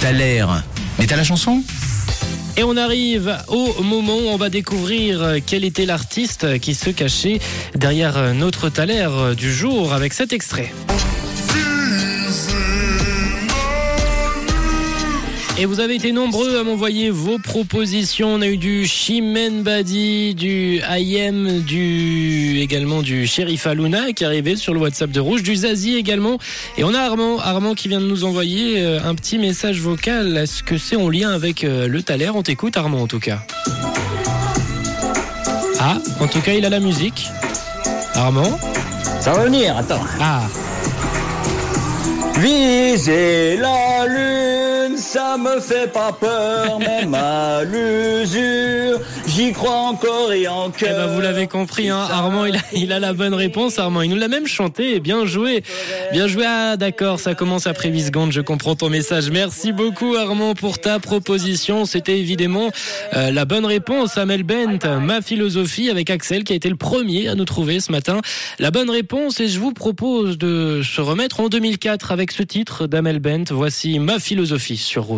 T'as l'air. Mais t'as la chanson? Et on arrive au moment où on va découvrir quel était l'artiste qui se cachait derrière notre taler du jour avec cet extrait. Et vous avez été nombreux à m'envoyer vos propositions. On a eu du Chimène Badi, du IM, du également du Sheriff Aluna qui est arrivé sur le WhatsApp de Rouge, du Zazie également. Et on a Armand, Armand qui vient de nous envoyer euh, un petit message vocal. Est-ce que c'est en lien avec euh, le Thaler? On t'écoute Armand en tout cas. Ah, en tout cas il a la musique. Armand? Ça va venir, attends. Ah, Viser la lune, ça me fait pas peur, même à l'usure, j'y crois encore et Eh encore. ben vous l'avez compris, hein, Armand il a, il a la bonne réponse. Armand, il nous l'a même chanté. Bien joué, bien joué. Ah d'accord, ça commence après 8 secondes. Je comprends ton message. Merci beaucoup Armand pour ta proposition. C'était évidemment euh, la bonne réponse. Amel Bent, ma philosophie avec Axel qui a été le premier à nous trouver ce matin. La bonne réponse et je vous propose de se remettre en 2004 avec ce titre d'Amel Bent. Voici ma philosophie sur Rouge.